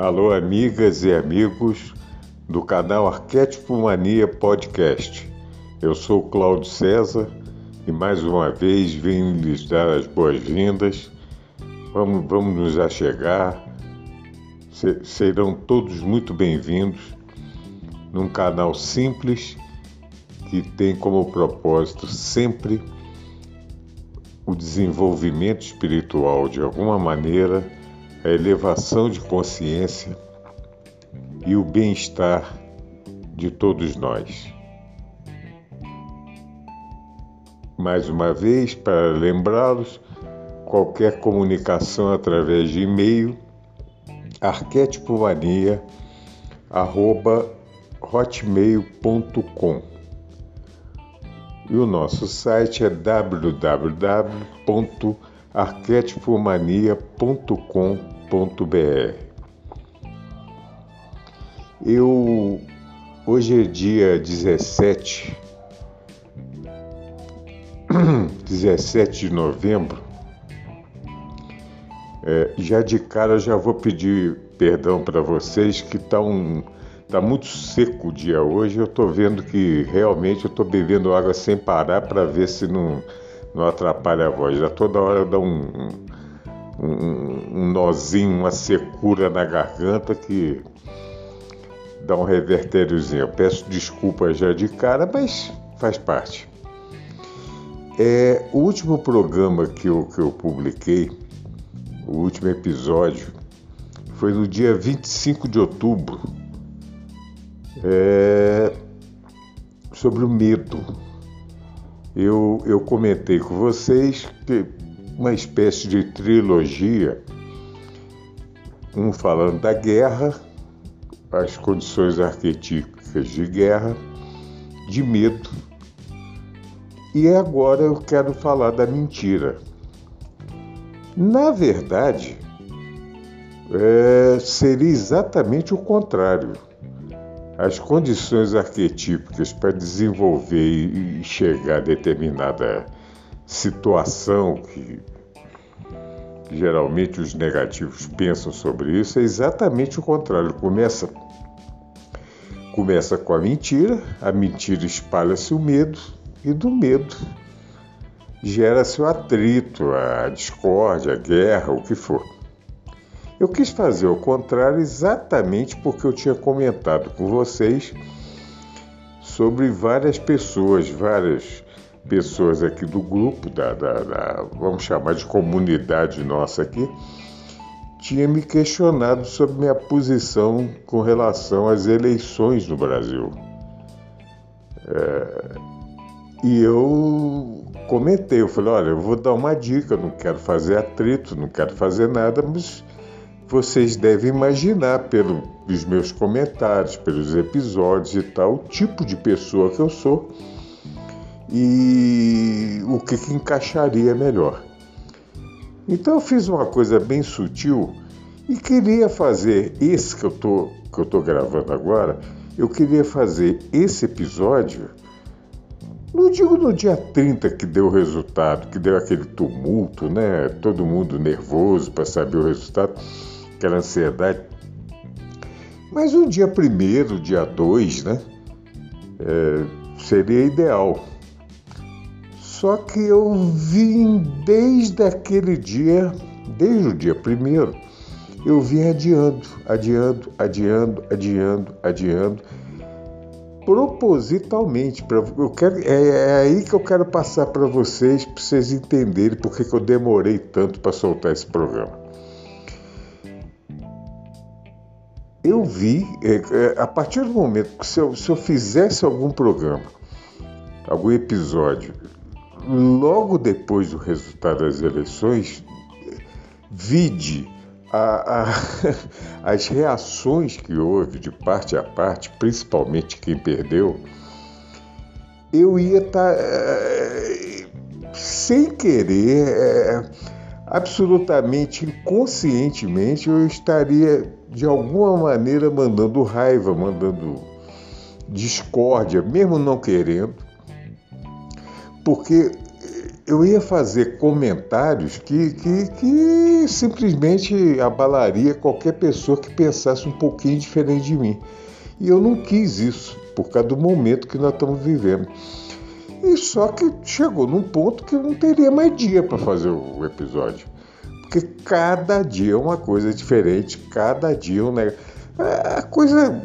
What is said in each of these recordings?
Alô, amigas e amigos do canal Arquétipo Mania Podcast. Eu sou Cláudio César e mais uma vez venho lhes dar as boas-vindas. Vamos, vamos nos achegar. Serão todos muito bem-vindos num canal simples que tem como propósito sempre o desenvolvimento espiritual de alguma maneira a elevação de consciência e o bem-estar de todos nós. Mais uma vez, para lembrá-los, qualquer comunicação através de e-mail arquetipomania@hotmail.com e o nosso site é www.arquetipomania.com www.radiocultura.br. Eu hoje é dia 17 17 de novembro. É, já de cara já vou pedir perdão para vocês que tá um tá muito seco o dia hoje. Eu estou vendo que realmente eu estou bebendo água sem parar para ver se não não atrapalha a voz. Já toda hora dá um, um, um nozinho, uma secura na garganta que dá um revertériozinho. Eu peço desculpa já de cara, mas faz parte. É, o último programa que eu, que eu publiquei, o último episódio, foi no dia 25 de outubro, é, sobre o medo. Eu, eu comentei com vocês que uma espécie de trilogia, um falando da guerra, as condições arquetípicas de guerra, de medo, e agora eu quero falar da mentira. Na verdade, é, seria exatamente o contrário. As condições arquetípicas para desenvolver e chegar a determinada situação que geralmente os negativos pensam sobre isso é exatamente o contrário. Começa começa com a mentira, a mentira espalha-se o medo e do medo gera-se o atrito, a discórdia, a guerra, o que for. Eu quis fazer o contrário exatamente porque eu tinha comentado com vocês sobre várias pessoas, várias pessoas aqui do grupo, da, da, da, vamos chamar de comunidade nossa aqui, tinha me questionado sobre minha posição com relação às eleições no Brasil. É, e eu comentei, eu falei, olha, eu vou dar uma dica, não quero fazer atrito, não quero fazer nada, mas vocês devem imaginar pelos meus comentários, pelos episódios e tal, o tipo de pessoa que eu sou e o que, que encaixaria melhor. Então eu fiz uma coisa bem sutil e queria fazer esse que eu tô, que eu tô gravando agora, eu queria fazer esse episódio, não digo no dia 30 que deu o resultado, que deu aquele tumulto, né? Todo mundo nervoso para saber o resultado, aquela ansiedade. Mas o dia primeiro, dia 2, né? É, seria ideal. Só que eu vim desde aquele dia, desde o dia primeiro, eu vim adiando, adiando, adiando, adiando, adiando, propositalmente. Pra, eu quero, é, é aí que eu quero passar para vocês, para vocês entenderem por que eu demorei tanto para soltar esse programa. Eu vi, é, é, a partir do momento que se eu, se eu fizesse algum programa, algum episódio logo depois do resultado das eleições, vide a, a, as reações que houve de parte a parte, principalmente quem perdeu, eu ia estar, tá, é, sem querer, é, absolutamente inconscientemente, eu estaria de alguma maneira mandando raiva, mandando discórdia, mesmo não querendo, porque eu ia fazer comentários que, que, que simplesmente abalaria qualquer pessoa que pensasse um pouquinho diferente de mim. E eu não quis isso, por causa do momento que nós estamos vivendo. E só que chegou num ponto que eu não teria mais dia para fazer o episódio. Porque cada dia é uma coisa diferente, cada dia é um negócio. A coisa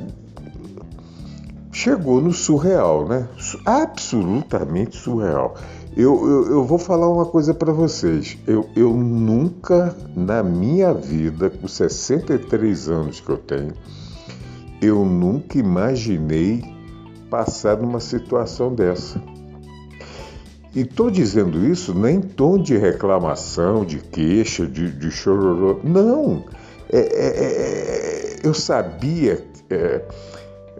chegou no surreal, né? Absolutamente surreal. Eu, eu, eu vou falar uma coisa para vocês. Eu, eu nunca na minha vida, com 63 anos que eu tenho, eu nunca imaginei passar numa situação dessa. E estou dizendo isso nem em tom de reclamação, de queixa, de, de chororô. Não! É, é, é, eu sabia, é,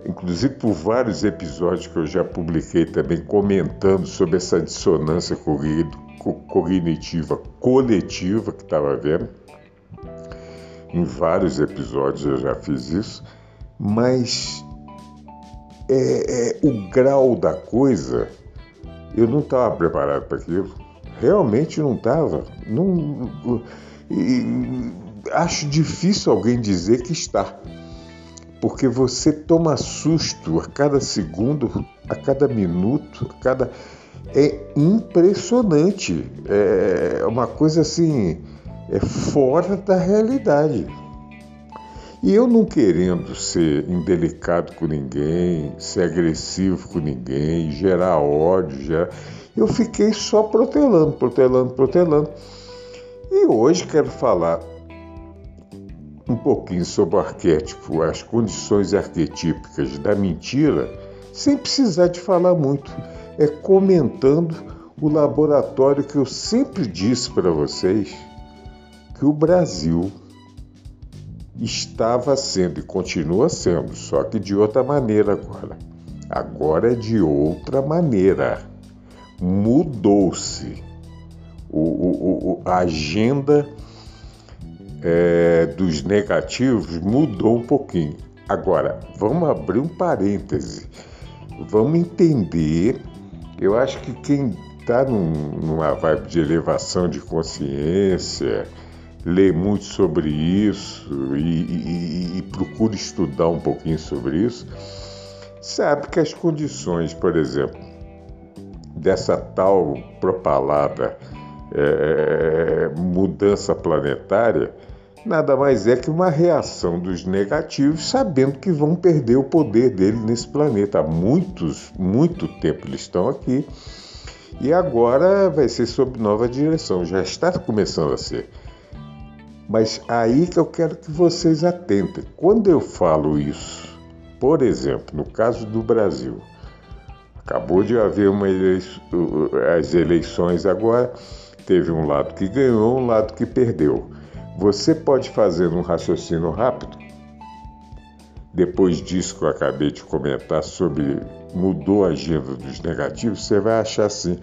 inclusive por vários episódios que eu já publiquei também comentando sobre essa dissonância cognitiva coletiva que estava havendo. Em vários episódios eu já fiz isso, mas é, é, o grau da coisa eu não estava preparado para aquilo. Realmente não estava. Não, acho difícil alguém dizer que está. Porque você toma susto a cada segundo, a cada minuto, a cada. É impressionante. É uma coisa assim, é fora da realidade. E eu não querendo ser indelicado com ninguém, ser agressivo com ninguém, gerar ódio, gerar... eu fiquei só protelando, protelando, protelando. E hoje quero falar um pouquinho sobre o arquétipo, as condições arquetípicas da mentira, sem precisar de falar muito. É comentando o laboratório que eu sempre disse para vocês que o Brasil estava sendo e continua sendo, só que de outra maneira agora. Agora é de outra maneira. Mudou-se. A agenda é, dos negativos mudou um pouquinho. Agora, vamos abrir um parêntese. Vamos entender. Eu acho que quem está num, numa vibe de elevação de consciência, lê muito sobre isso e, e, e procura estudar um pouquinho sobre isso, sabe que as condições, por exemplo, dessa tal propalada é, mudança planetária nada mais é que uma reação dos negativos, sabendo que vão perder o poder dele nesse planeta. Há muitos, muito tempo eles estão aqui e agora vai ser sob nova direção. Já está começando a ser. Mas aí que eu quero que vocês atentem. Quando eu falo isso, por exemplo, no caso do Brasil, acabou de haver eleição, as eleições agora, teve um lado que ganhou, um lado que perdeu. Você pode fazer um raciocínio rápido? Depois disso que eu acabei de comentar sobre mudou a agenda dos negativos, você vai achar assim: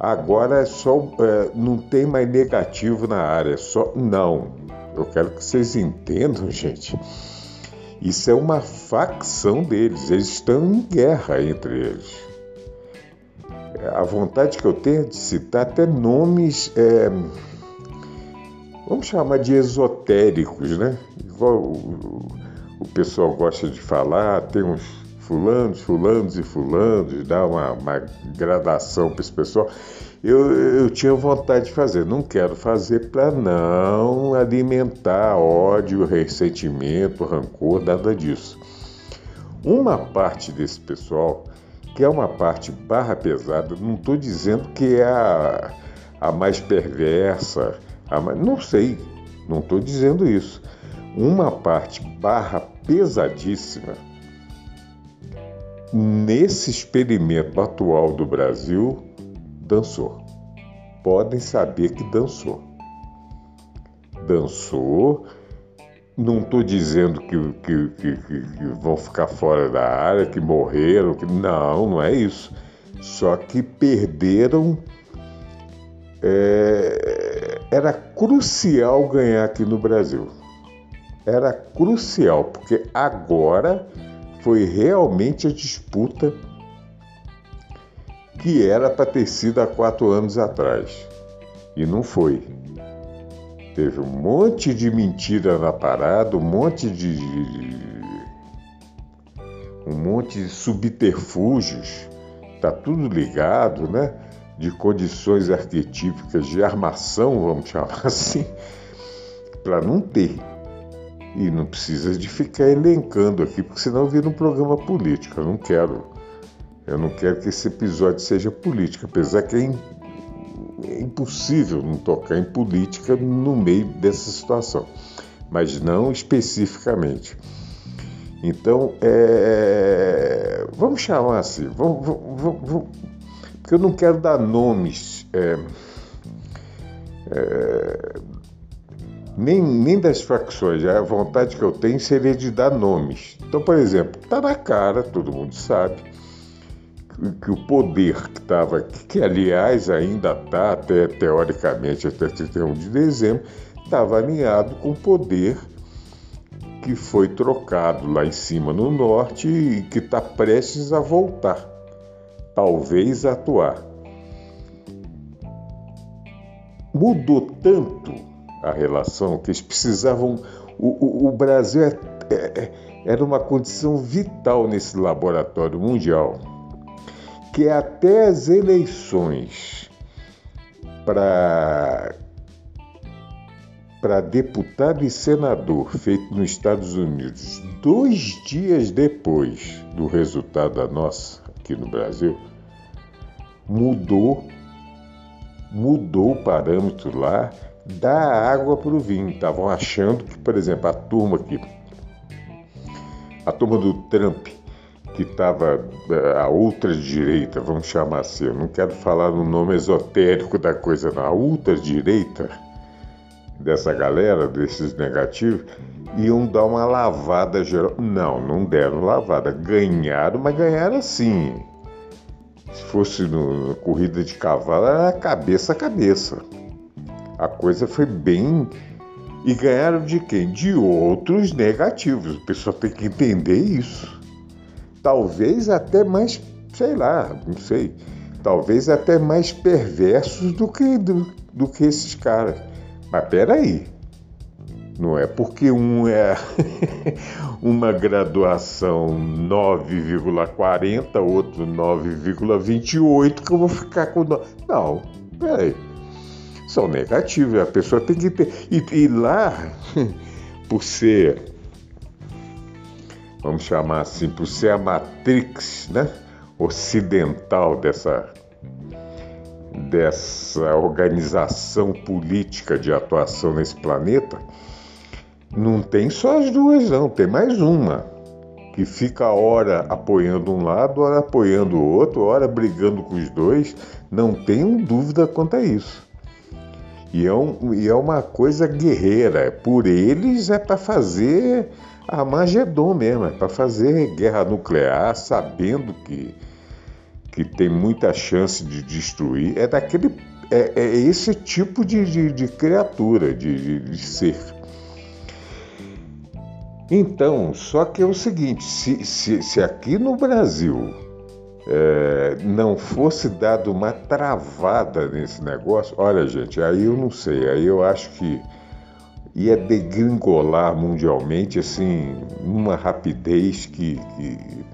Agora é só, é, não tem mais negativo na área, só não. Eu quero que vocês entendam, gente. Isso é uma facção deles, eles estão em guerra entre eles. A vontade que eu tenho é de citar até nomes, é, vamos chamar de esotéricos, né? Igual o, o pessoal gosta de falar, tem uns fulanos, fulanos e fulanos, dá uma, uma gradação para esse pessoal. Eu, eu tinha vontade de fazer, não quero fazer para não alimentar ódio, ressentimento, rancor, nada disso. Uma parte desse pessoal, que é uma parte barra pesada, não estou dizendo que é a, a mais perversa, a mais, não sei, não estou dizendo isso. Uma parte barra pesadíssima nesse experimento atual do Brasil, dançou. Podem saber que dançou. Dançou Não estou dizendo que, que, que, que, vão ficar fora da área, que morreram, que não, não é isso. Só que perderam. É, era crucial ganhar aqui no Brasil. Era crucial, porque agora foi realmente a disputa que era para ter sido há quatro anos atrás. E não foi. Teve um monte de mentira na parada, um monte de. um monte de subterfúgios. Tá tudo ligado, né? De condições arquetípicas de armação, vamos chamar assim, para não ter. E não precisa de ficar elencando aqui, porque senão vira um programa político. Eu não quero. Eu não quero que esse episódio seja político, apesar que é, é impossível não tocar em política no meio dessa situação, mas não especificamente. Então, é, vamos chamar assim, vamos, vamos, vamos, porque eu não quero dar nomes é, é, nem, nem das facções. A vontade que eu tenho seria de dar nomes. Então, por exemplo, está na cara, todo mundo sabe, que, o poder que estava, que, que aliás ainda está, até teoricamente, até 31 de dezembro, estava alinhado com o poder que foi trocado lá em cima no norte e que está prestes a voltar, talvez atuar. Mudou tanto a relação, que eles precisavam. O, o, o Brasil é, é, é, era uma condição vital nesse laboratório mundial, que até as eleições para deputado e senador feito nos Estados Unidos, dois dias depois do resultado da nossa aqui no Brasil, mudou mudou o parâmetro lá dar água para o vinho. Estavam achando que, por exemplo, a turma aqui, a turma do Trump, que estava eh, a outra direita, vamos chamar assim, eu não quero falar no nome esotérico da coisa, a ultra direita dessa galera, desses negativos, iam dar uma lavada geral. Não, não deram lavada, ganharam, mas ganharam assim. Se fosse no, corrida de cavalo, era cabeça a cabeça. A coisa foi bem. E ganharam de quem? De outros negativos. O pessoal tem que entender isso. Talvez até mais, sei lá, não sei. Talvez até mais perversos do que, do, do que esses caras. Mas peraí. Não é porque um é uma graduação 9,40, outro 9,28 que eu vou ficar com. Não, peraí são negativos. A pessoa tem que ter. E, e lá, por ser, vamos chamar assim, por ser a matrix né, ocidental dessa, dessa organização política de atuação nesse planeta, não tem só as duas, não, tem mais uma. Que fica hora apoiando um lado, hora apoiando o outro, hora brigando com os dois. Não tenho dúvida quanto a isso. E é, um, e é uma coisa guerreira. Por eles é para fazer Armagedon mesmo, é para fazer guerra nuclear, sabendo que, que tem muita chance de destruir. É daquele. É, é esse tipo de, de, de criatura, de, de, ser. Então, só que é o seguinte: se, se, se aqui no Brasil é, não fosse dado uma travada nesse negócio, olha, gente, aí eu não sei, aí eu acho que ia degringolar mundialmente, assim, numa rapidez que, que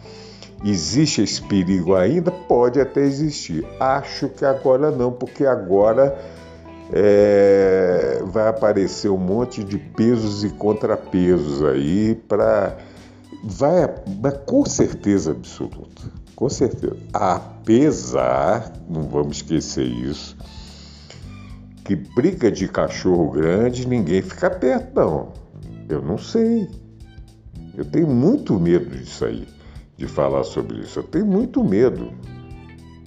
existe esse perigo ainda? Pode até existir. Acho que agora não, porque agora é, vai aparecer um monte de pesos e contrapesos aí para. Vai, com certeza absoluta com certeza. Apesar, não vamos esquecer isso, que briga de cachorro grande ninguém fica perto, não. Eu não sei. Eu tenho muito medo disso aí, de falar sobre isso. Eu tenho muito medo.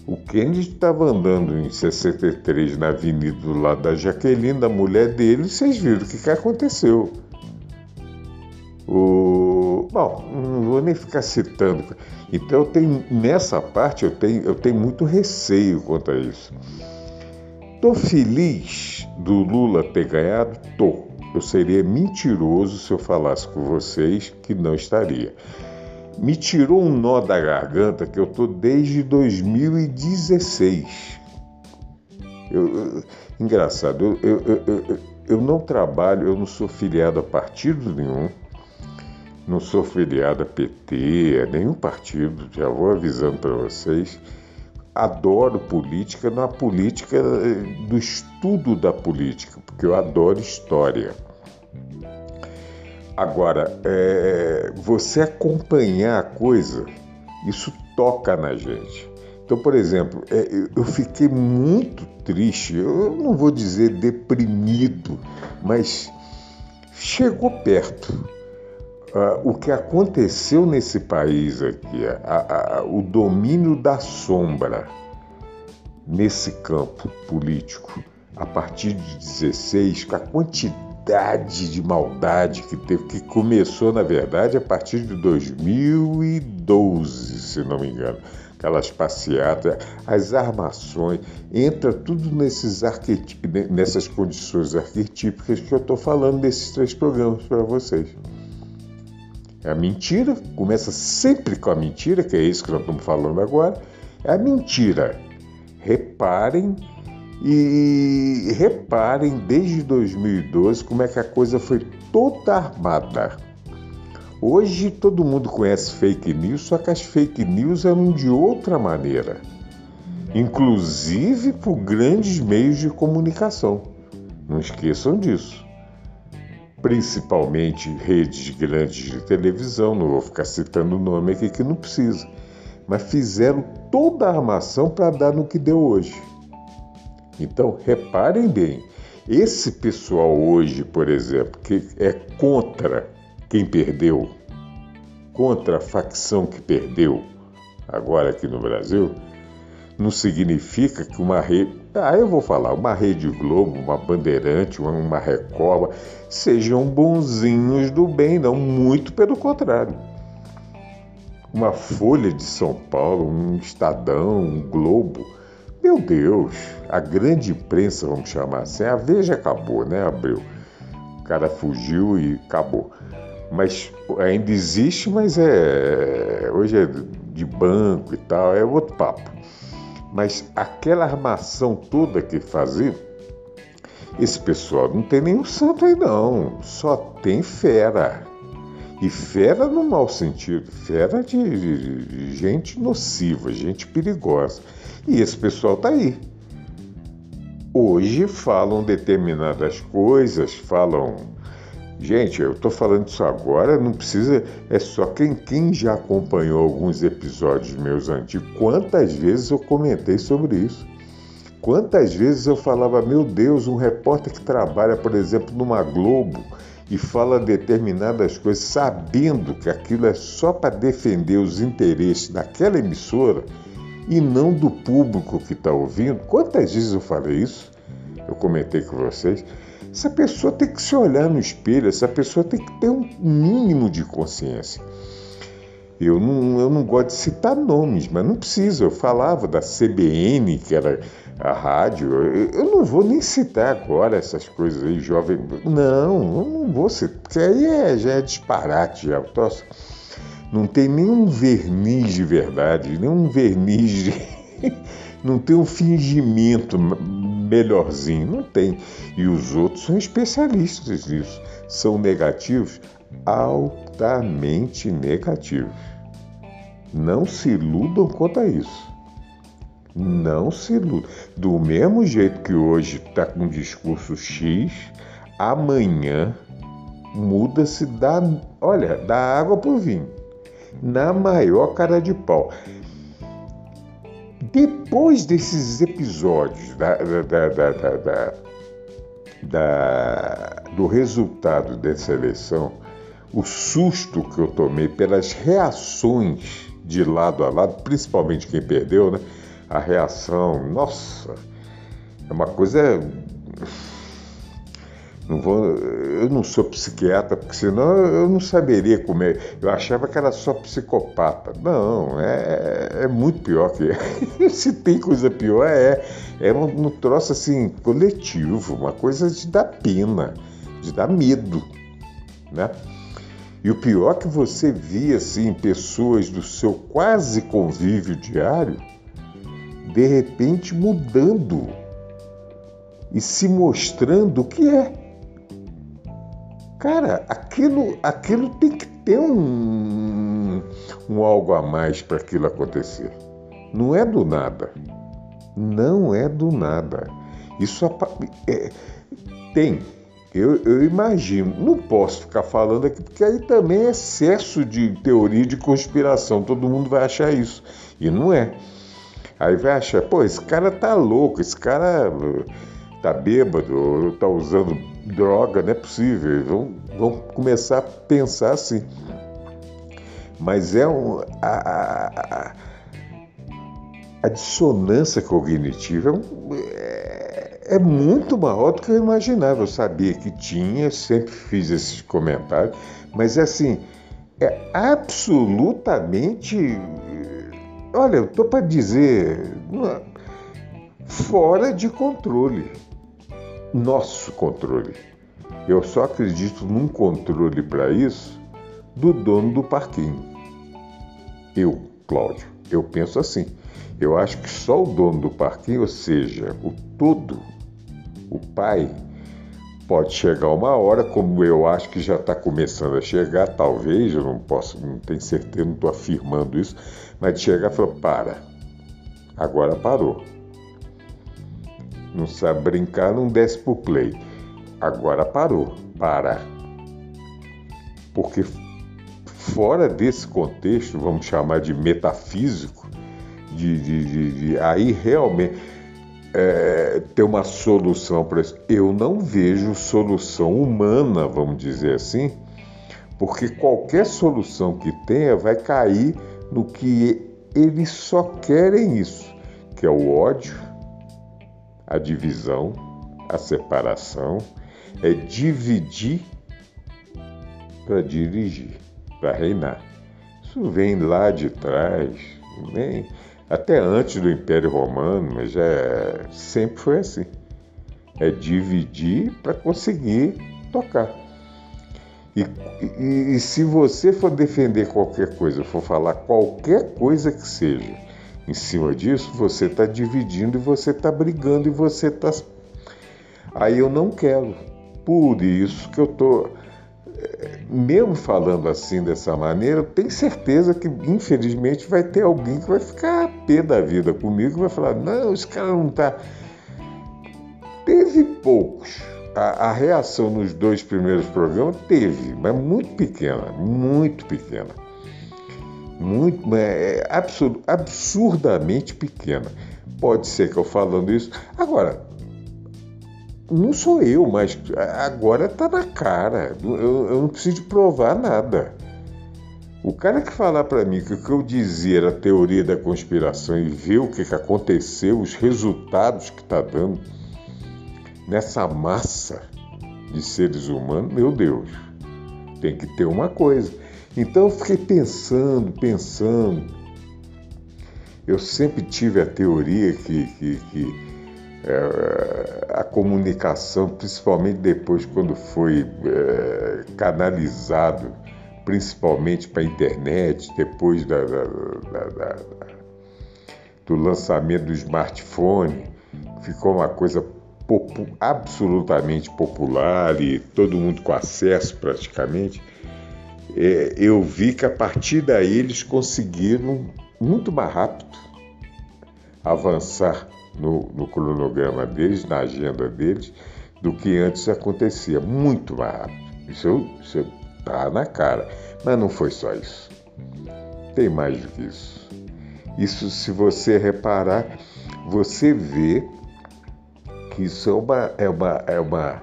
O Kennedy estava andando em 63 na avenida do lado da Jaqueline, da mulher dele, e vocês viram o que, que aconteceu. O... Bom, não vou nem ficar citando. Então eu tenho, nessa parte eu tenho, eu tenho muito receio quanto a isso. Tô feliz do Lula ter ganhado? Tô. Eu seria mentiroso se eu falasse com vocês que não estaria. Me tirou um nó da garganta que eu tô desde 2016. Eu, eu, engraçado, eu, eu, eu não trabalho, eu não sou filiado a partido nenhum, não sou filiado a PT, a nenhum partido, já vou avisando para vocês. Adoro política, na política do estudo da política, porque eu adoro história. Agora, é, você acompanhar a coisa, isso toca na gente. Então, por exemplo, é, eu fiquei muito triste, eu não vou dizer deprimido, mas chegou perto. Uh, o que aconteceu nesse país aqui, a, a, o domínio da sombra nesse campo político, a partir de 16, com a quantidade de maldade que teve, que começou, na verdade, a partir de 2012, se não me engano. Aquelas passeatas, as armações, entra tudo nesses nessas condições arquetípicas que eu estou falando desses três programas para vocês. É a mentira, começa sempre com a mentira, que é isso que nós estamos falando agora. É a mentira. Reparem e reparem desde 2012 como é que a coisa foi toda armada. Hoje todo mundo conhece fake news, só que as fake news eram de outra maneira, inclusive por grandes meios de comunicação. Não esqueçam disso. Principalmente redes grandes de televisão, não vou ficar citando o nome aqui que não precisa, mas fizeram toda a armação para dar no que deu hoje. Então, reparem bem, esse pessoal hoje, por exemplo, que é contra quem perdeu, contra a facção que perdeu, agora aqui no Brasil, não significa que uma rede. Ah, eu vou falar, uma Rede Globo, uma Bandeirante, uma Record, sejam bonzinhos do bem, não, muito pelo contrário. Uma Folha de São Paulo, um Estadão, um Globo, meu Deus, a grande imprensa, vamos chamar assim, a Veja acabou, né, Abreu? O cara fugiu e acabou. Mas ainda existe, mas é hoje é de banco e tal, é outro papo. Mas aquela armação toda que fazia, esse pessoal não tem nenhum santo aí não, só tem fera. E fera no mau sentido, fera de, de, gente nociva, gente perigosa. E esse pessoal está aí. Hoje falam determinadas coisas, falam. Gente, eu estou falando isso agora, não precisa. É só quem, quem já acompanhou alguns episódios meus antigos. Quantas vezes eu comentei sobre isso? Quantas vezes eu falava, meu Deus, um repórter que trabalha, por exemplo, numa Globo e fala determinadas coisas sabendo que aquilo é só para defender os interesses daquela emissora e não do público que está ouvindo. Quantas vezes eu falei isso? Eu comentei com vocês. Essa pessoa tem que se olhar no espelho, essa pessoa tem que ter um mínimo de consciência. Eu não, eu não gosto de citar nomes, mas não precisa. Eu falava da CBN, que era a rádio. Eu, não vou nem citar agora essas coisas aí, jovem. Não, eu não vou citar, porque aí é, já é disparate. Já. Troço não tem nenhum verniz de verdade, nenhum verniz de. não tem um fingimento melhorzinho, não tem. E os outros são especialistas nisso. São negativos, altamente negativos. Não se iludam quanto a isso. Não se iludam. Do mesmo jeito que hoje está com um discurso X, amanhã muda-se da, olha, da água para o vinho na maior cara de pau. Depois desses episódios da, da, da, da, do resultado dessa eleição, o susto que eu tomei pelas reações de lado a lado, principalmente quem perdeu, né? A reação, nossa, é uma coisa Não vou, eu não sou psiquiatra, porque senão eu não saberia comer. Eu achava que era só psicopata. Não, é, é muito pior que. Se tem coisa pior, é. É um, um troço assim, coletivo, uma coisa de dar pena, de dar medo. Né? E o pior é que você via assim, pessoas do seu quase convívio diário, de repente mudando e se mostrando o que é. Cara, aquilo, aquilo tem que ter um, um algo a mais para aquilo acontecer. Não é do nada. Não é do nada. Isso é, tem. Eu, eu, imagino. Não posso ficar falando aqui, porque aí também é excesso de teoria de conspiração. Todo mundo vai achar isso. E não é. Aí vai achar, pô, esse cara tá louco, esse cara tá bêbado, tá usando droga, não é possível. Vão, vão começar a pensar assim. Mas é um, a, a, a dissonância cognitiva é, um, é, é, muito maior do que eu imaginava. Eu sabia que tinha, sempre fiz esses comentários, mas é assim, é absolutamente. Olha, eu estou para dizer, fora de controle nosso controle. Eu só acredito num controle para isso do dono do parquinho. Eu, Cláudio, eu penso assim. Eu acho que só o dono do parquinho, ou seja, o todo, o pai, pode chegar uma hora, como eu acho que já está começando a chegar, talvez, eu não posso, não tenho certeza, não estou afirmando isso, mas chegar e falar, para, agora parou não sabe brincar, não desce pro play. Agora parou, para. Porque fora desse contexto, vamos chamar de metafísico, de, de, de, de aí realmente é, ter uma solução para isso. Eu não vejo solução humana, vamos dizer assim, porque qualquer solução que tenha vai cair no que eles só querem isso, que é o ódio, a divisão, a separação, é dividir para dirigir, para reinar. Isso vem lá de trás, vem até antes do Império Romano, mas já é, sempre foi assim. É dividir para conseguir tocar. E, e, e, se você for defender qualquer coisa, for falar qualquer coisa que seja, em cima disso, você está dividindo e você está brigando e você está. Aí eu não quero. Por isso que eu estou. Mesmo falando assim dessa maneira, eu tenho certeza que infelizmente vai ter alguém que vai ficar a pé da vida comigo e vai falar: não, esse cara não está. Teve poucos. A, a, reação nos dois primeiros programas teve, mas muito pequena, muito pequena muito é, é absurd, absurdamente pequena. Pode ser que eu falando isso. Agora, não sou eu, mas agora está na cara. Eu, eu, não preciso provar nada. O cara que falar para mim que o que eu dizia era teoria da conspiração e ver o que, que aconteceu, os resultados que está dando nessa massa de seres humanos, meu Deus, tem que ter uma coisa. Então eu fiquei pensando, pensando. Eu sempre tive a teoria que, que, que é, a comunicação, principalmente depois quando foi é, canalizado, principalmente para a internet, depois da, da, da, do lançamento do smartphone, ficou uma coisa absolutamente popular e todo mundo com acesso praticamente é, eu vi que a partir daí eles conseguiram muito mais rápido avançar no, no cronograma deles, na agenda deles, do que antes acontecia. Muito mais rápido. Isso está na cara. Mas não foi só isso. Tem mais do que isso. Isso, se você reparar, você vê que isso é uma, é uma, é uma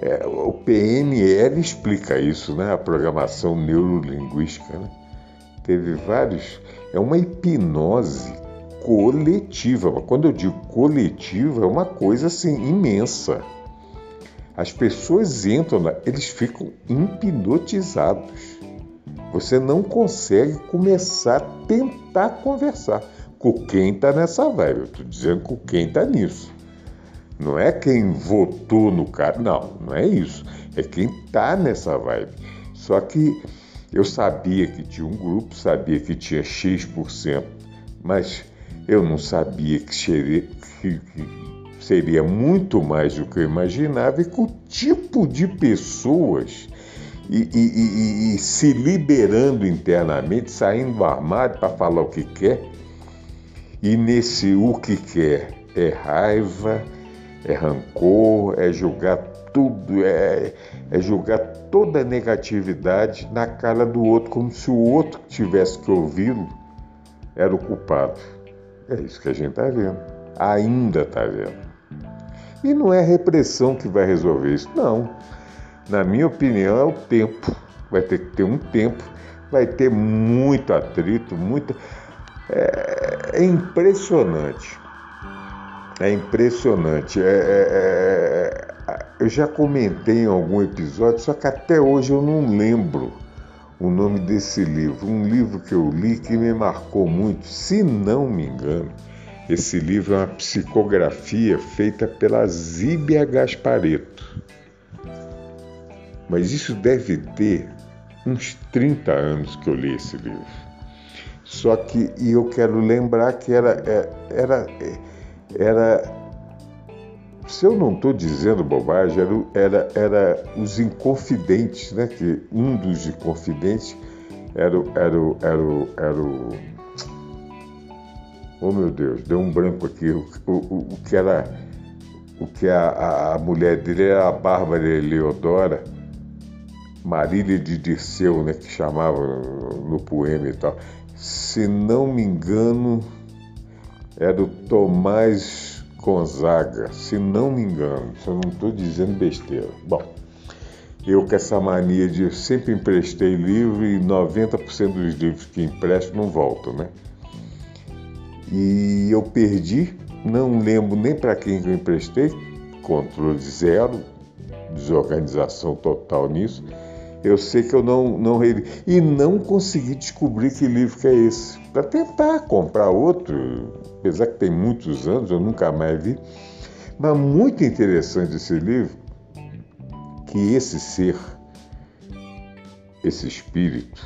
é, o PNL explica isso, né? A programação neurolinguística. Né? Teve vários. É uma hipnose coletiva. Quando eu digo coletiva, é uma coisa assim imensa. As pessoas entram, eles ficam hipnotizados. Você não consegue começar a tentar conversar com quem está nessa vibe. Eu estou dizendo com quem está nisso. Não é quem votou no cara, não, não é isso. É quem está nessa vibe. Só que eu sabia que tinha um grupo, sabia que tinha X%, mas eu não sabia que seria, que, que seria muito mais do que eu imaginava e com o tipo de pessoas e, e, e, e se liberando internamente, saindo do armário para falar o que quer. E nesse o que quer é raiva, é rancor, é julgar tudo, é, é julgar toda a negatividade na cara do outro, como se o outro que tivesse que ouvi-lo era o culpado. É isso que a gente está vendo. Ainda está vendo. E não é repressão que vai resolver isso, não. Na minha opinião, é o tempo. Vai ter que ter um tempo, vai ter muito atrito, muita. É, é impressionante. É impressionante. É, é, é, eu já comentei em algum episódio, só que até hoje eu não lembro o nome desse livro. Um livro que eu li que me marcou muito, se não me engano. Esse livro é uma psicografia feita pela Zíbia Gaspareto. Mas isso deve ter uns 30 anos que eu li esse livro. Só que, e eu quero lembrar que era, é, era, era se eu não estou dizendo bobagem, era, era, era os Inconfidentes, né? Que um dos Inconfidentes era, era, era, era, o. Oh meu Deus, deu um branco aqui. O, o, o que era. O que a, a mulher dele era a Bárbara Eleodora, Marília de Dirceu, né? Que chamava no poema e tal. Se não me engano, era o Tomás Gonzaga, se não me engano, se eu não estou dizendo besteira. Bom, eu com essa mania de eu sempre emprestei livro e 90% dos livros que empresto não voltam, né? E eu perdi, não lembro nem para quem que eu emprestei, controle zero, desorganização total nisso. Eu sei que eu não, não e não consegui descobrir que livro que é esse. Para tentar comprar outro, apesar que tem muitos anos, eu nunca mais vi. Mas muito interessante esse livro, que esse ser, esse espírito,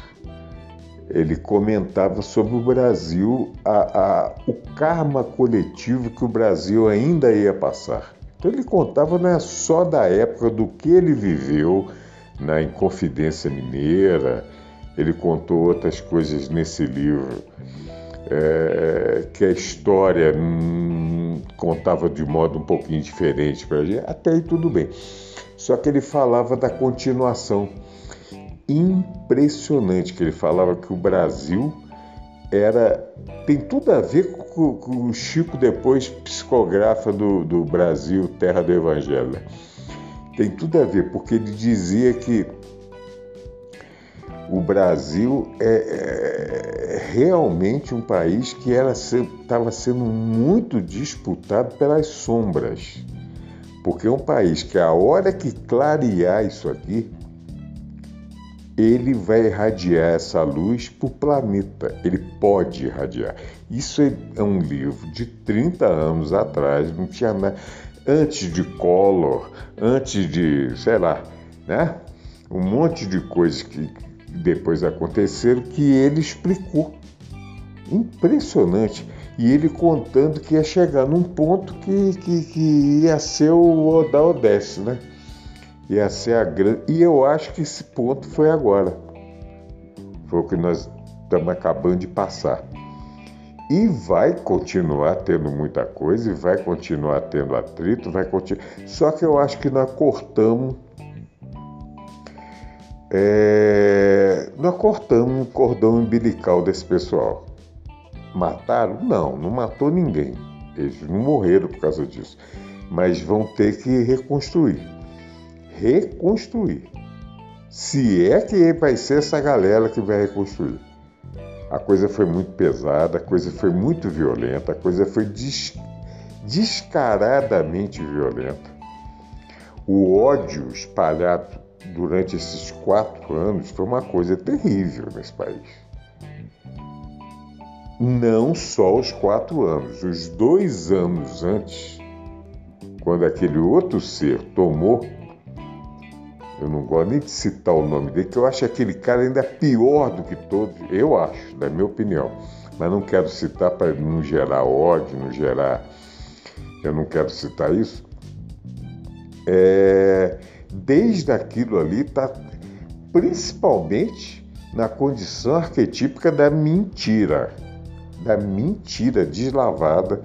ele comentava sobre o Brasil, a, a, o karma coletivo que o Brasil ainda ia passar. Então ele contava não é só da época do que ele viveu, na Inconfidência Mineira, ele contou outras coisas nesse livro, é, que a história hum, contava de modo um pouquinho diferente para a gente, até aí tudo bem. Só que ele falava da continuação. Impressionante que ele falava que o Brasil era. Tem tudo a ver com, com o Chico depois psicografa do, do Brasil, Terra do Evangelho. Tem tudo a ver, porque ele dizia que o Brasil é, é realmente um país que estava sendo muito disputado pelas sombras. Porque é um país que a hora que clarear isso aqui, ele vai irradiar essa luz para o planeta. Ele pode irradiar. Isso é, é um livro de 30 anos atrás, não tinha nada antes de Collor, antes de, sei lá, né? Um monte de coisas que depois aconteceram que ele explicou. Impressionante. E ele contando que ia chegar num ponto que, que, que ia ser o Oda Odesse, né? Ia ser a grande. E eu acho que esse ponto foi agora. Foi o que nós estamos acabando de passar. E vai continuar tendo muita coisa, e vai continuar tendo atrito, vai continuar. Só que eu acho que nós cortamos. É... Nós cortamos o cordão umbilical desse pessoal. Mataram? Não, não matou ninguém. Eles não morreram por causa disso. Mas vão ter que reconstruir. Reconstruir. Se é que vai ser essa galera que vai reconstruir a coisa foi muito pesada, a coisa foi muito violenta, a coisa foi des descaradamente violenta. O ódio espalhado durante esses quatro anos foi uma coisa terrível nesse país. Não só os quatro anos, os dois anos antes, quando aquele outro ser tomou, eu não gosto nem de citar o nome dele, que eu acho aquele cara ainda pior do que todos, eu acho, na minha opinião, mas não quero citar para não gerar ódio, não gerar. Eu não quero citar isso. É, desde aquilo ali está principalmente na condição arquetípica da mentira, da mentira deslavada,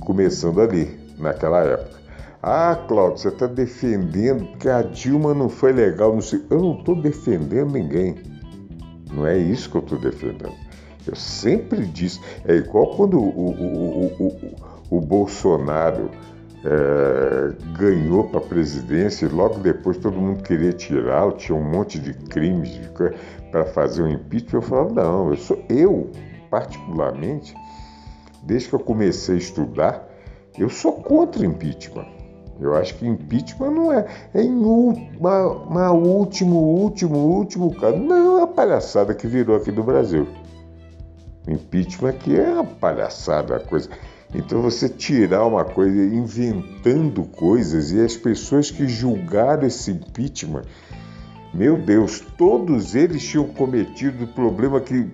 começando ali, naquela época. Ah, Cláudio, você está defendendo que a Dilma não foi legal. Não sei. Eu não estou defendendo ninguém. Não é isso que eu estou defendendo. Eu sempre disse. É igual quando o, o, o, o Bolsonaro é, ganhou para a presidência e logo depois todo mundo queria tirá-lo, tinha um monte de crimes para fazer um impeachment. Eu falava, não, eu sou eu, particularmente, desde que eu comecei a estudar, eu sou contra impeachment. Eu acho que impeachment não é, é em uma, uma último, último, último caso. Não é a palhaçada que virou aqui do Brasil. Impeachment aqui é uma palhaçada, a coisa. Então você tirar uma coisa inventando coisas e as pessoas que julgaram esse impeachment, meu Deus, todos eles tinham cometido o problema que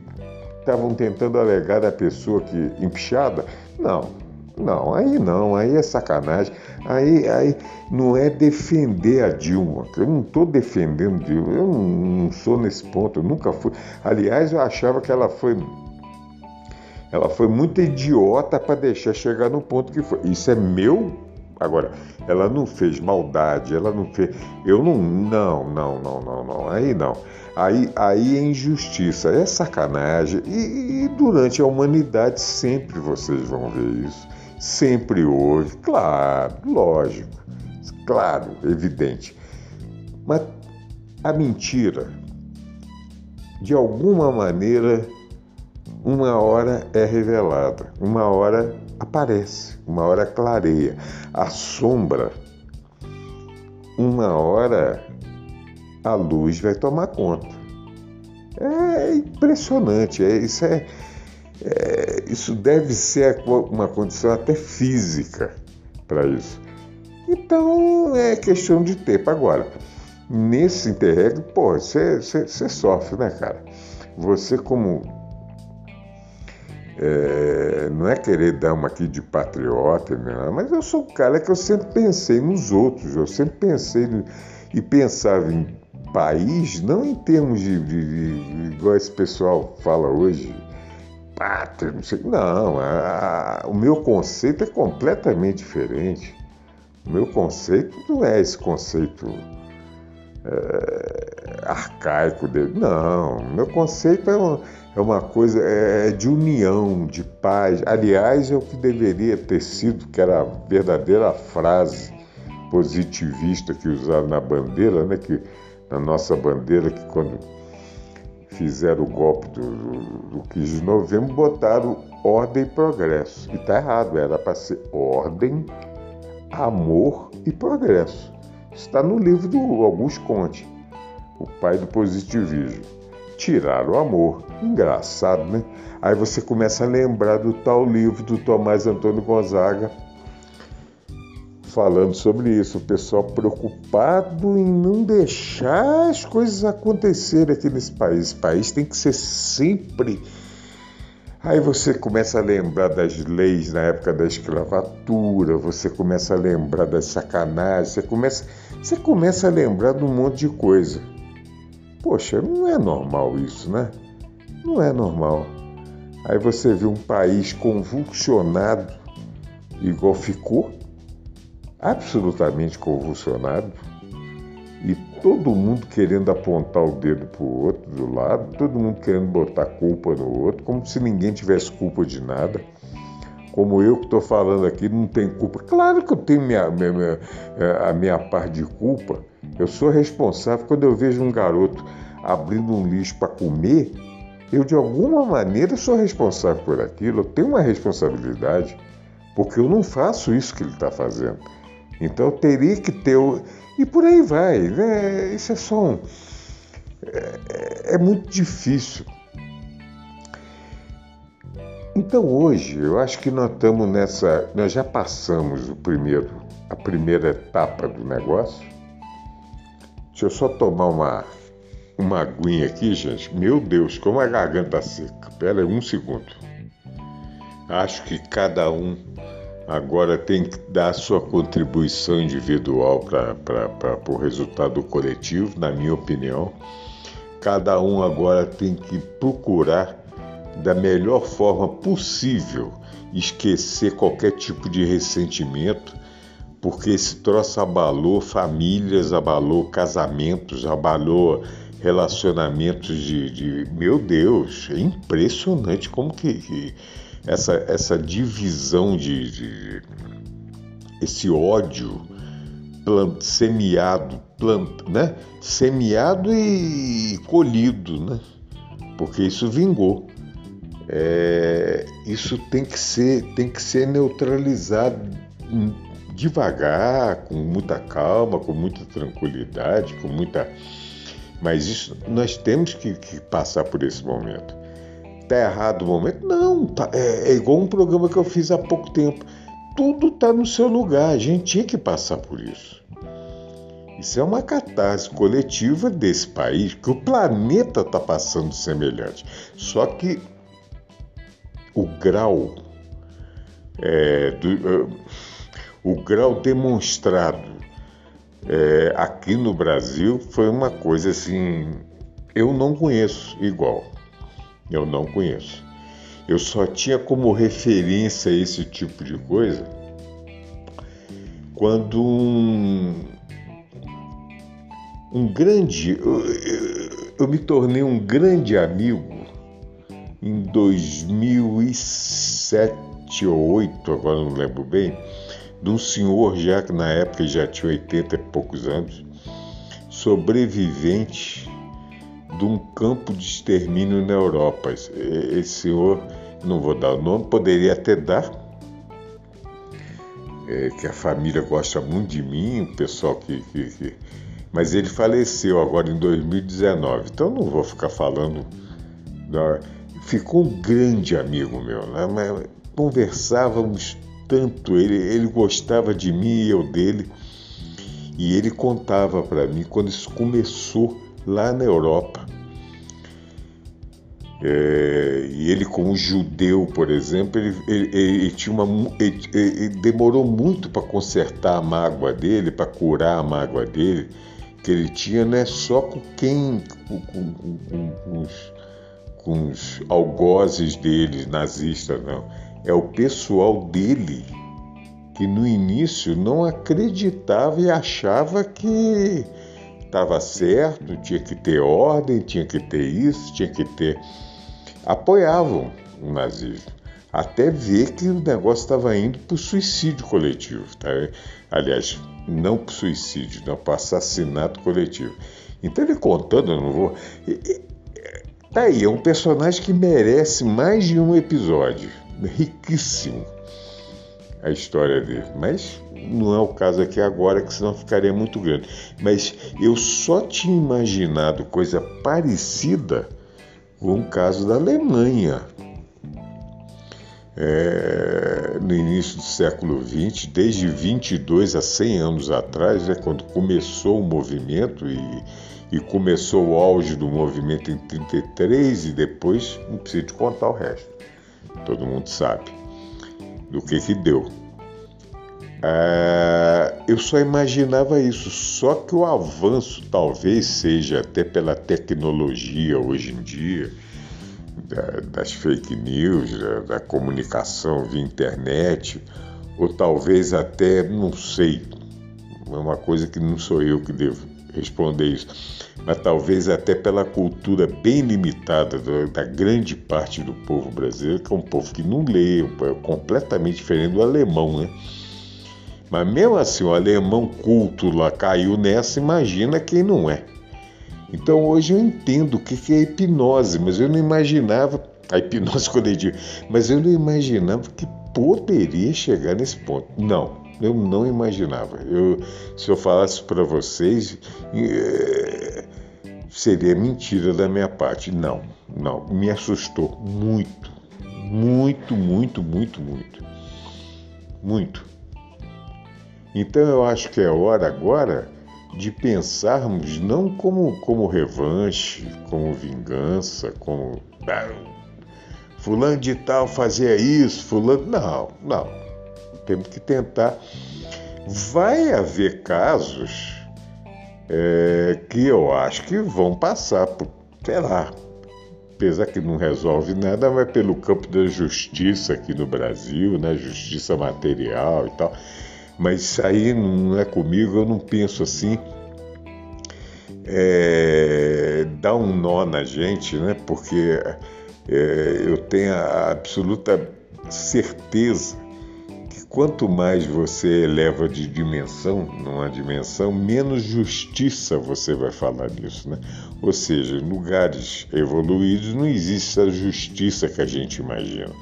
estavam tentando alegar a pessoa que empichada. Não, não, aí não, aí é sacanagem. Aí, aí não é defender a Dilma. Eu não estou defendendo Dilma, eu não, não sou nesse ponto, eu nunca fui. Aliás, eu achava que ela foi ela foi muito idiota para deixar chegar no ponto que foi. Isso é meu. Agora, ela não fez maldade, ela não fez. Eu não. Não, não, não, não, não. Aí não. Aí, aí é injustiça, é sacanagem. E, e durante a humanidade sempre vocês vão ver isso. Sempre houve. Claro, lógico. Claro, evidente. Mas a mentira, de alguma maneira, uma hora é revelada, uma hora aparece, uma hora clareia. A sombra, uma hora a luz vai tomar conta. É impressionante, é, isso, é, é, isso deve ser uma condição até física para isso. Então é questão de tempo. Agora, nesse interregno, pô, você sofre, né, cara? Você, como é, não é querer dar uma aqui de patriota, né? mas eu sou um cara que eu sempre pensei nos outros, eu sempre pensei no, e pensava em país, não em termos de, de, de igual esse pessoal fala hoje, pátria, não sei. Não, a, a, o meu conceito é completamente diferente. O meu conceito não é esse conceito é, arcaico dele. Não, o meu conceito é um é uma coisa é, é de união, de paz. Aliás, é o que deveria ter sido, que era a verdadeira frase positivista que usaram na bandeira, né? Que na nossa bandeira, que quando fizeram o golpe do, do, do 15 de novembro, botaram ordem e progresso. E tá errado, era para ser ordem, amor e progresso. Está no livro do Augusto Conte, o pai do positivismo tirar o amor. Engraçado, né? Aí você começa a lembrar do tal livro do Tomás Antônio Gonzaga, falando sobre isso. O pessoal preocupado em não deixar as coisas acontecerem aqui nesse país. Esse país tem que ser sempre. Aí você começa a lembrar das leis na época da escravatura, você começa a lembrar das sacanagens, você começa, você começa a lembrar de um monte de coisa. Poxa, não é normal isso, né? Não é normal. Aí você vê um país convulsionado, igual ficou, absolutamente convulsionado, e todo mundo querendo apontar o dedo para o outro do lado, todo mundo querendo botar culpa no outro, como se ninguém tivesse culpa de nada. Como eu que estou falando aqui não tenho culpa. Claro que eu tenho minha, minha, minha, a minha parte de culpa eu sou responsável quando eu vejo um garoto abrindo um lixo para comer, eu de alguma maneira sou responsável por aquilo, eu tenho uma responsabilidade, porque eu não faço isso que ele está fazendo. Então teria que ter. O... E por aí vai. Né? Isso é só um. É, é muito difícil. Então hoje eu acho que nós estamos nessa. Nós já passamos o primeiro, a primeira etapa do negócio. Deixa eu só tomar uma, uma aguinha aqui, gente. Meu Deus, como a garganta seca. Pera aí um segundo. Acho que cada um agora tem que dar sua contribuição individual para o resultado coletivo, na minha opinião. Cada um agora tem que procurar da melhor forma possível esquecer qualquer tipo de ressentimento, porque esse troço abalou famílias, abalou casamentos, abalou relacionamentos de, de meu Deus, é impressionante como que, que essa, essa divisão de, de esse ódio plant, semeado, plant, né? semeado e colhido, né? porque isso vingou. É, isso tem que ser tem que ser neutralizado devagar, com muita calma, com muita tranquilidade, com muita. Mas isso nós temos que, que passar por esse momento. Tá errado o momento? Não, tá, é, é, igual um programa que eu fiz há pouco tempo. Tudo está no seu lugar, a gente tinha que passar por isso. Isso é uma catarse coletiva desse país, que o planeta está passando semelhante. Só que o grau é, do, o grau demonstrado é, aqui no Brasil foi uma coisa assim eu não conheço igual eu não conheço. Eu só tinha como referência esse tipo de coisa quando um, um grande. Eu, eu me tornei um grande amigo em 2007 ou 2008, agora não lembro bem, de um senhor já que na época já tinha 80 e poucos anos, sobrevivente de um campo de extermínio na Europa. Esse senhor, não vou dar o nome, poderia até dar, é, que a família gosta muito de mim, o pessoal que, que, que, Mas ele faleceu agora em 2019, então não vou ficar falando. Não. Ficou um grande amigo meu, né? Mas conversávamos tanto, ele, ele gostava de mim e eu dele, e ele contava para mim quando isso começou lá na Europa. É, e ele, como judeu, por exemplo, ele, ele, ele tinha uma, ele, demorou muito para consertar a mágoa dele, para curar a mágoa dele, que ele tinha não é só com quem, com, com, com, com os, com os algozes dele, nazistas, não. É o pessoal dele que no início não acreditava e achava que estava certo, tinha que ter ordem, tinha que ter isso, tinha que ter. apoiavam o nazismo, até ver que o negócio estava indo para o suicídio coletivo. Tá? Aliás, não para o suicídio, não para assassinato coletivo. Então ele contando, eu não vou. Tá aí, é um personagem que merece mais de um episódio. Riquíssimo a história dele. Mas não é o caso aqui agora, que senão ficaria muito grande. Mas eu só tinha imaginado coisa parecida com o caso da Alemanha. É, no início do século XX, desde 22 a 100 anos atrás, é quando começou o movimento e, e começou o auge do movimento em 33 e depois não preciso contar o resto. Todo mundo sabe do que que deu. Ah, eu só imaginava isso, só que o avanço talvez seja até pela tecnologia hoje em dia, da, das fake news, da, da, comunicação via internet, ou talvez até, não sei, é uma coisa que não sou eu que devo responder isso, mas talvez até pela cultura bem limitada da, grande parte do povo brasileiro, que é um povo que não lê, é completamente diferente do alemão, né? Mas mesmo assim, o alemão culto lá caiu nessa, imagina quem não é. Então hoje eu entendo o que é hipnose, mas eu não imaginava, a hipnose digo, mas eu não imaginava que poderia chegar nesse ponto. Não, Eu não imaginava. Eu, se eu falasse para vocês, é, seria mentira da minha parte. Não, não. Me assustou muito, muito, muito, muito, muito. Muito. Então eu acho que é hora agora de pensarmos não como, como revanche, como vingança, como fulano de tal fazia isso, fulano. Não, não. Temos que tentar. Vai haver casos é, que eu acho que vão passar por, sei lá, apesar que não resolve nada, mas pelo campo da justiça aqui no Brasil, né? Justiça material e tal. Mas isso aí não é comigo, eu não penso assim. É, dá um nó na gente, né? Porque é, eu tenho a absoluta certeza quanto mais você eleva de dimensão, numa dimensão, menos justiça você vai falar nisso, né? Ou seja, em lugares evoluídos não existe a justiça que a gente imagina.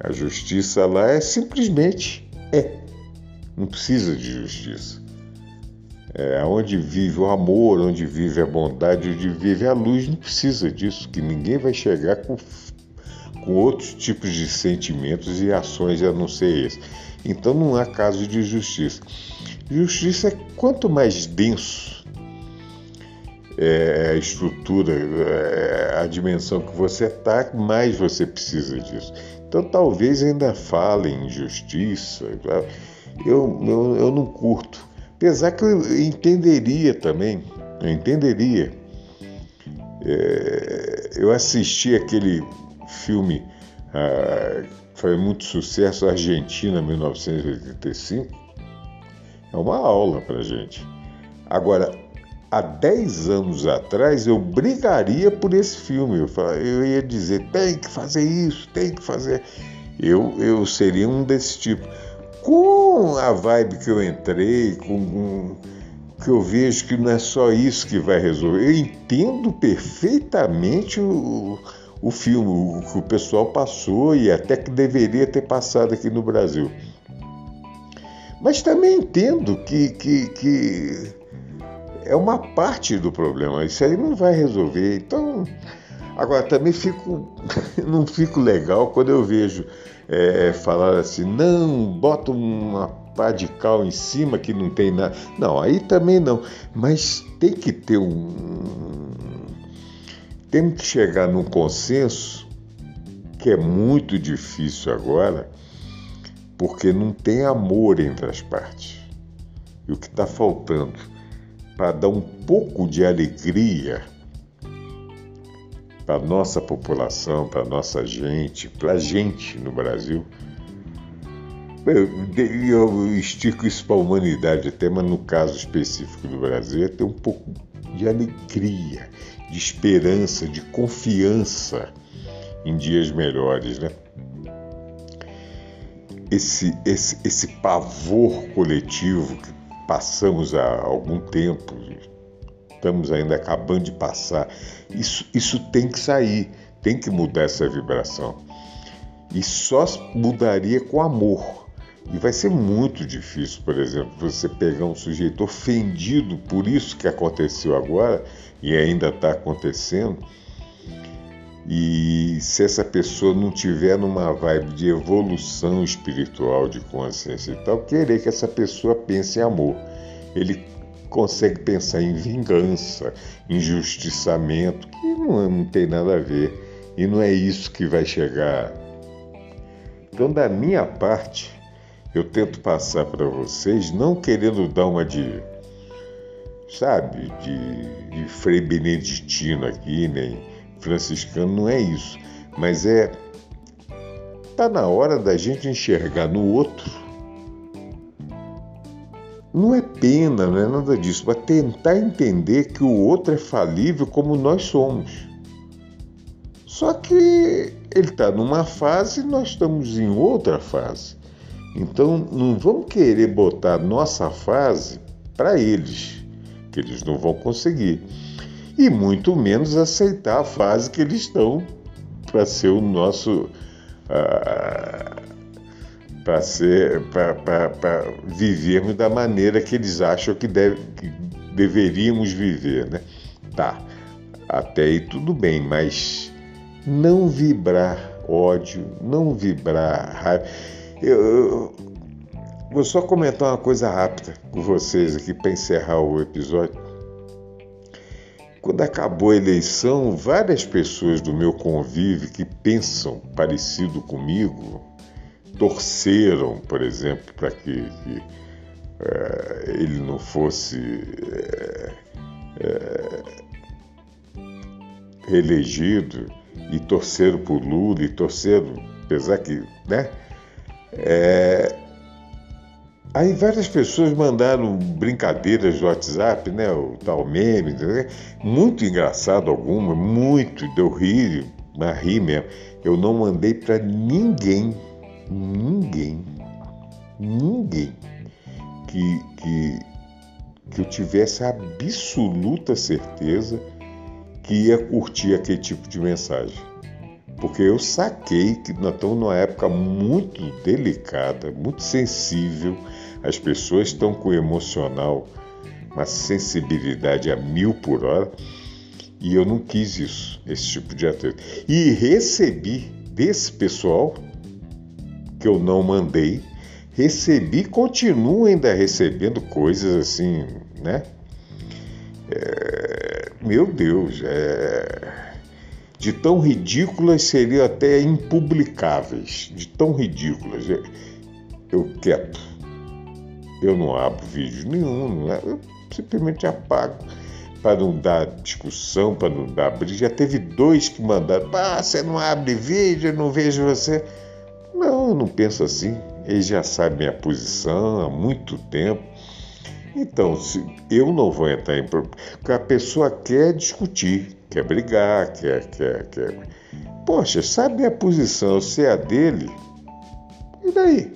A justiça lá é simplesmente é. Não precisa de justiça. É, onde vive o amor, onde vive a bondade, onde vive a luz, não precisa disso, que ninguém vai chegar com, com outros tipos de sentimentos e ações a não ser esse. Então não há caso de justiça. Justiça é quanto mais denso é, a estrutura, é, a dimensão que você está, mais você precisa disso. Então talvez ainda falem em justiça. Eu, eu, eu não curto. Apesar que eu entenderia também, eu entenderia. É, eu assisti aquele filme ah, que foi muito sucesso, Argentina, 1985. É uma aula para gente. Agora, há 10 anos atrás, eu brigaria por esse filme. Eu, eu ia dizer, tem que fazer isso, tem que fazer. Eu, eu seria um desse tipo com a vibe que eu entrei, com, que eu vejo que não é só isso que vai resolver. Eu entendo perfeitamente o, o filme, o que o pessoal passou e até que deveria ter passado aqui no Brasil. Mas também entendo que, que, que é uma parte do problema. Isso aí não vai resolver. Então, agora também fico, não fico legal quando eu vejo é, falar assim, não, bota uma pá de cal em cima que não tem nada. Não, aí também não. Mas tem que ter um. Temos que chegar num consenso que é muito difícil agora, porque não tem amor entre as partes. E o que está faltando para dar um pouco de alegria para a nossa população, para a nossa gente, para a gente no Brasil. Eu, eu estico isso para a humanidade até, mas no caso específico do Brasil é ter um pouco de alegria, de esperança, de confiança em dias melhores, né? Esse, esse, esse pavor coletivo que passamos há algum tempo, estamos ainda acabando de passar. Isso, isso tem que sair, tem que mudar essa vibração. E só mudaria com amor. E vai ser muito difícil, por exemplo, você pegar um sujeito ofendido por isso que aconteceu agora e ainda está acontecendo. E se essa pessoa não tiver numa vibe de evolução espiritual, de consciência e tal, querer que essa pessoa pense em amor. Ele consegue pensar em vingança, injustiçamento, que não, não tem nada a ver. E não é isso que vai chegar. Então, da minha parte, eu tento passar para vocês, não querendo dar uma de, sabe, de, de Frei Beneditino aqui, nem franciscano, não é isso. Mas é. Tá na hora da gente enxergar no outro não é pena, não é nada disso, mas tentar entender que o outro é falível como nós somos. Só que ele está numa fase e nós estamos em outra fase. Então não vamos querer botar nossa fase para eles, que eles não vão conseguir. E muito menos aceitar a fase que eles estão para ser o nosso. Uh, para ser para vivermos da maneira que eles acham que, deve, que deveríamos viver, né? Tá, até aí tudo bem, mas não vibrar ódio, não vibrar raiva. Eu vou só comentar uma coisa rápida com vocês aqui para encerrar o episódio. Quando acabou a eleição, várias pessoas do meu convívio que pensam parecido comigo torceram, por exemplo, para que, que é, ele não fosse é, é, reelegido e torceram por Lula e torceram, apesar que, né? Aí várias pessoas mandaram brincadeiras no WhatsApp, né? O tal meme, né? muito engraçado alguma, muito, deu rir, mas ri mesmo. Eu não mandei para ninguém, ninguém, ninguém que, que, que eu tivesse absoluta certeza que ia curtir aquele tipo de mensagem. Porque eu saquei que nós estamos numa época muito delicada, muito sensível as pessoas estão com emocional, uma sensibilidade a mil por hora, e eu não quis isso, esse tipo de atleta. E recebi desse pessoal, que eu não mandei, recebi, continuo ainda recebendo coisas assim, né? É, meu Deus, é, de tão ridículas seriam até impublicáveis, de tão ridículas. Eu quieto eu não abro vídeo nenhum, é? eu simplesmente apago para não dar discussão, para não dar briga. Já teve dois que mandaram: ah, você não abre vídeo, eu não vejo você. Não, eu não penso assim. Eles já sabem minha posição há muito tempo. Então, se eu não vou entrar em problema, porque a pessoa quer discutir, quer brigar, quer, quer, quer. Poxa, sabe minha posição, se é a dele, e daí?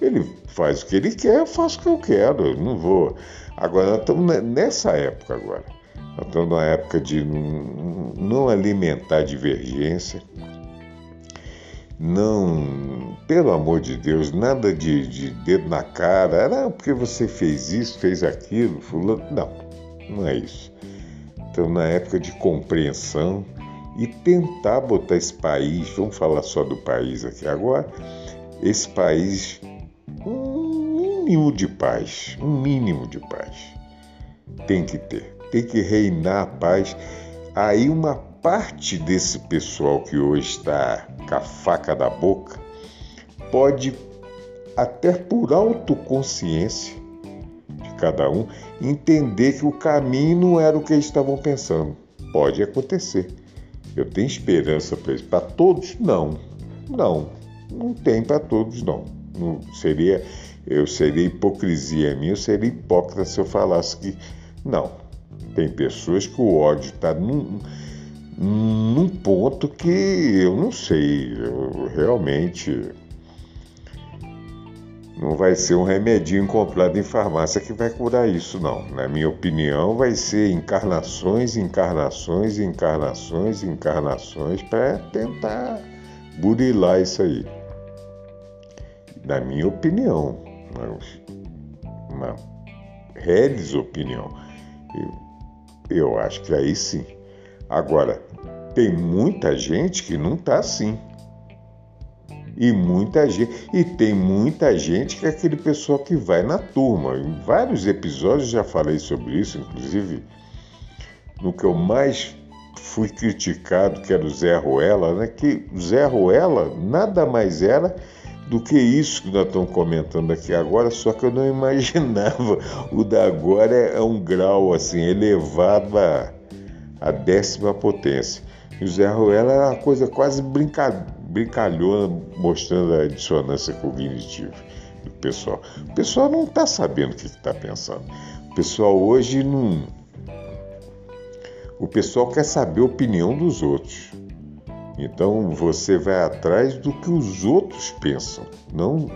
Ele faz o que ele quer, eu faço o que eu quero, eu não vou. Agora, nós estamos nessa época agora. Nós estamos numa época de não alimentar divergência, não, pelo amor de Deus, nada de, de dedo na cara, era porque você fez isso, fez aquilo, fulano. Não, não é isso. Estamos na época de compreensão e tentar botar esse país, vamos falar só do país aqui agora, esse país mínimo de paz, um mínimo de paz. Tem que ter, tem que reinar a paz. Aí uma parte desse pessoal que hoje está com a faca da boca pode, até por autoconsciência de cada um, entender que o caminho não era o que eles estavam pensando. Pode acontecer. Eu tenho esperança. Para todos, não. Não, não tem para todos, não. Não seria eu seria hipocrisia minha, eu seria hipócrita se eu falasse que não. Tem pessoas que o ódio está num, num ponto que eu não sei, eu realmente não vai ser um remedinho comprado em farmácia que vai curar isso, não. Na minha opinião, vai ser encarnações, encarnações, encarnações, encarnações para tentar burilar isso aí. Na minha opinião uma reles opinião. Eu, eu acho que aí sim. Agora, tem muita gente que não está assim. E muita gente, e tem muita gente que é aquele pessoal que vai na turma. Em vários episódios já falei sobre isso, inclusive no que eu mais fui criticado, que era o Zé Ruela, né? Que Zé Ruela nada mais era do que isso que nós estamos comentando aqui agora, só que eu não imaginava. O da agora é um grau assim elevado à, décima potência. E o Zé Ruela era uma coisa quase brinca, brincalhona, mostrando a dissonância cognitiva do pessoal. O pessoal não está sabendo o que está pensando. O pessoal hoje não. O pessoal quer saber a opinião dos outros. Então você vai atrás do que os outros pensam. Não,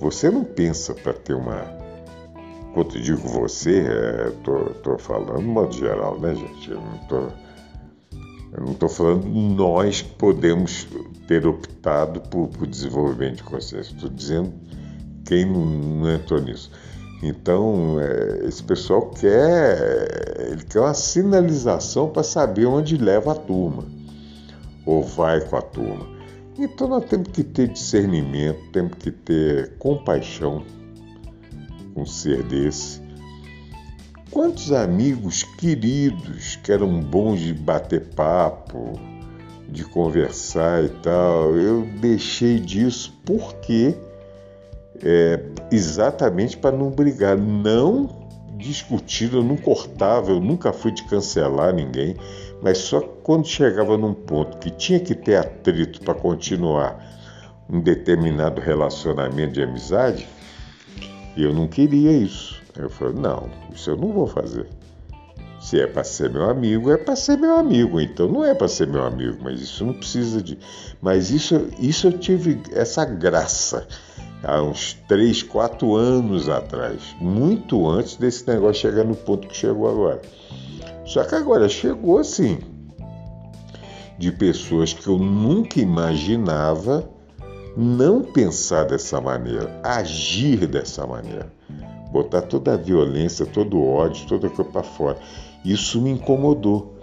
você não pensa para ter uma. Quando eu digo você, estou é, falando de modo geral, né, gente? Eu não estou falando nós podemos ter optado por, por desenvolvimento de consciência. Estou dizendo quem não, não entrou nisso. Então, é, esse pessoal quer, ele quer uma sinalização para saber onde leva a turma, ou vai com a turma. Então, nós temos que ter discernimento, temos que ter compaixão com um ser desse. Quantos amigos queridos que eram bons de bater papo, de conversar e tal, eu deixei disso porque é, exatamente para não brigar, não discutir, eu não cortava, eu nunca fui de cancelar ninguém, mas só quando chegava num ponto que tinha que ter atrito para continuar um determinado relacionamento de amizade, eu não queria isso. Eu falei, não, isso eu não vou fazer. Se é para ser meu amigo, é para ser meu amigo. Então não é para ser meu amigo, mas isso não precisa de. Mas isso, isso eu tive essa graça há uns 3, 4 anos atrás, muito antes desse negócio chegar no ponto que chegou agora. Só que agora chegou assim, de pessoas que eu nunca imaginava não pensar dessa maneira, agir dessa maneira, botar toda a violência, todo o ódio, toda a coisa para fora. Isso me incomodou.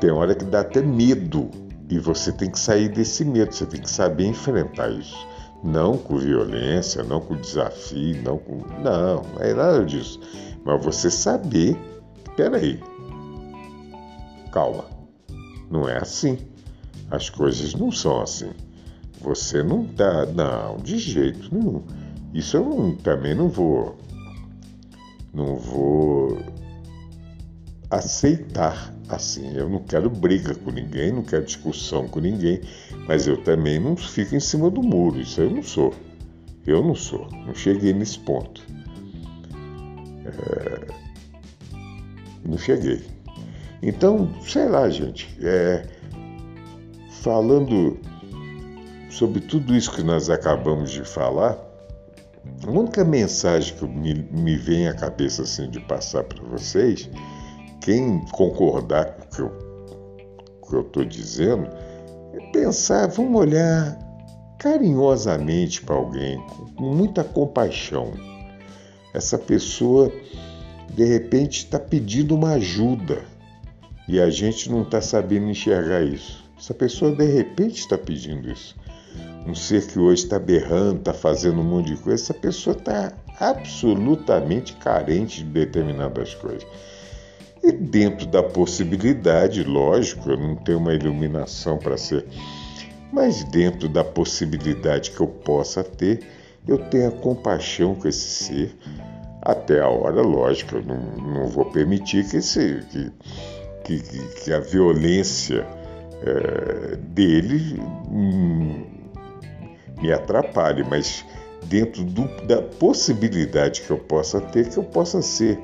Tem hora que dá até medo e você tem que sair desse medo, você tem que saber enfrentar isso. Não com violência, não com desafio, não com. Não, não é nada disso. Mas você saber, peraí, calma, não é assim. As coisas não são assim. Você não dá, não, de jeito nenhum. Isso eu não, também não vou, não vou aceitar assim. Eu não quero briga com ninguém, não quero discussão com ninguém, mas eu também não fico em cima do muro. Isso eu não sou. Eu não sou. Não cheguei nesse ponto. É... Não cheguei. Então, sei lá, gente. É... Falando sobre tudo isso que nós acabamos de falar, a única mensagem que me, me vem à cabeça assim de passar para vocês quem concordar com o que eu estou dizendo, é pensar, vamos olhar carinhosamente para alguém, com muita compaixão. Essa pessoa, de repente, está pedindo uma ajuda e a gente não está sabendo enxergar isso. Essa pessoa, de repente, está pedindo isso. Um ser que hoje está berrando, está fazendo um monte de coisa, essa pessoa está absolutamente carente de determinadas coisas. E dentro da possibilidade, lógico, eu não tenho uma iluminação para ser, mas dentro da possibilidade que eu possa ter, eu tenho a compaixão com esse ser até a hora, lógico, eu não, não vou permitir que, esse, que, que, que a violência é, dele hum, me atrapalhe, mas dentro do, da possibilidade que eu possa ter, que eu possa ser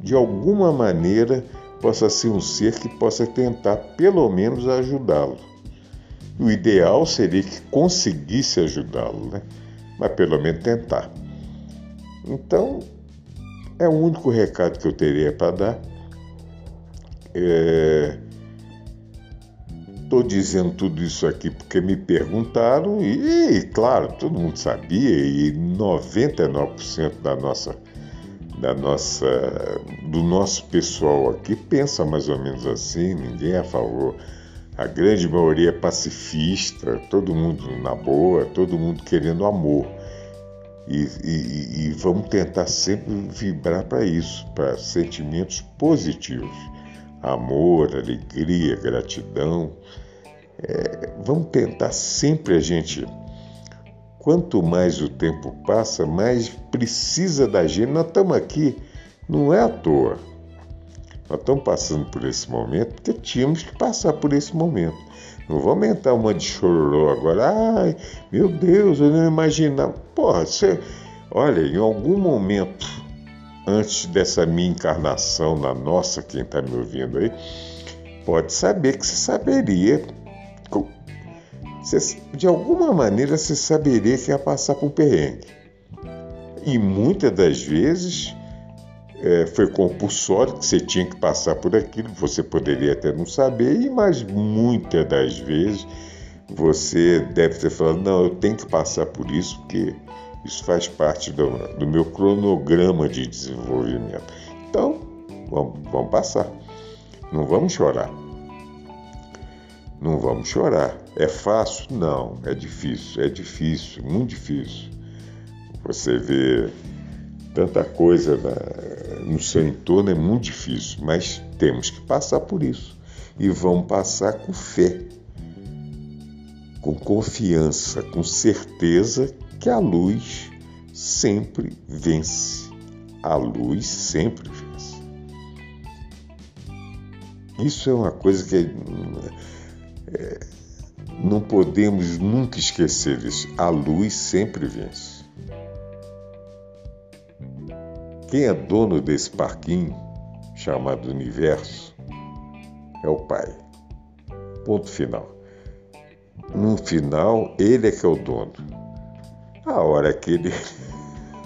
de alguma maneira possa ser um ser que possa tentar pelo menos ajudá-lo. O ideal seria que conseguisse ajudá-lo, né? mas pelo menos tentar. Então, é o único recado que eu teria para dar. Estou é... dizendo tudo isso aqui porque me perguntaram e, claro, todo mundo sabia e 99% da nossa da nossa, do nosso pessoal aqui pensa mais ou menos assim, ninguém é a favor. A grande maioria é pacifista, todo mundo na boa, todo mundo querendo amor. E, e, e vamos tentar sempre vibrar para isso, para sentimentos positivos. Amor, alegria, gratidão. É, vamos tentar sempre a gente quanto mais o tempo passa, mais precisa da gente. Nós estamos aqui, não é à toa. Nós estamos passando por esse momento porque tínhamos que passar por esse momento. Não vamos entrar uma de chororô agora. Ai, meu Deus, eu não imaginava. Porra, você. Olha, em algum momento, antes dessa minha encarnação, na nossa, quem está me ouvindo aí, pode saber que você saberia você, de alguma maneira você saberia que ia passar por perrengue. E muitas das vezes é, foi compulsório, que você tinha que passar por aquilo, você poderia até não saber, mas muitas das vezes você deve ter falado, não, eu tenho que passar por isso, porque isso faz parte do, do meu cronograma de desenvolvimento. Então, vamos, vamos passar. Não vamos chorar. Não vamos chorar. É fácil? Não, é difícil, é difícil, muito difícil. Você vê tanta coisa na, no seu entorno, é muito difícil, mas temos que passar por isso. E vamos passar com fé, com confiança, com certeza que a luz sempre vence. A luz sempre vence. Isso é uma coisa que é, não podemos nunca esquecer. A luz sempre vence. Quem é dono desse parquinho, chamado universo, é o Pai. Ponto final. No final, ele é que é o dono. A hora que ele.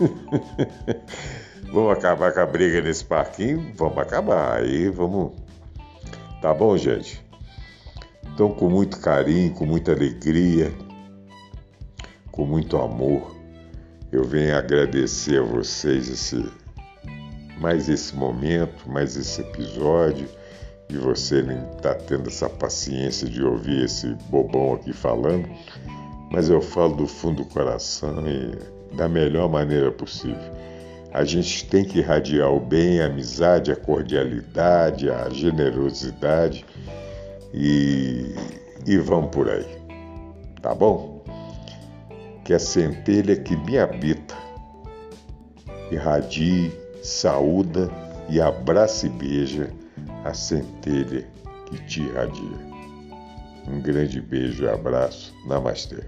vamos acabar com a briga nesse parquinho? Vamos acabar. Aí vamos. Tá bom, gente? Então, com muito carinho, com muita alegria, com muito amor, eu venho agradecer a vocês esse, mais esse momento, mais esse episódio, e você nem está tendo essa paciência de ouvir esse bobão aqui falando, mas eu falo do fundo do coração e da melhor maneira possível. A gente tem que irradiar o bem, a amizade, a cordialidade, a generosidade e, e vamos por aí. Tá bom? Que a centelha que me habita irradie, saúda e abraça e beija a centelha que te irradia. Um grande beijo e abraço. Namastê.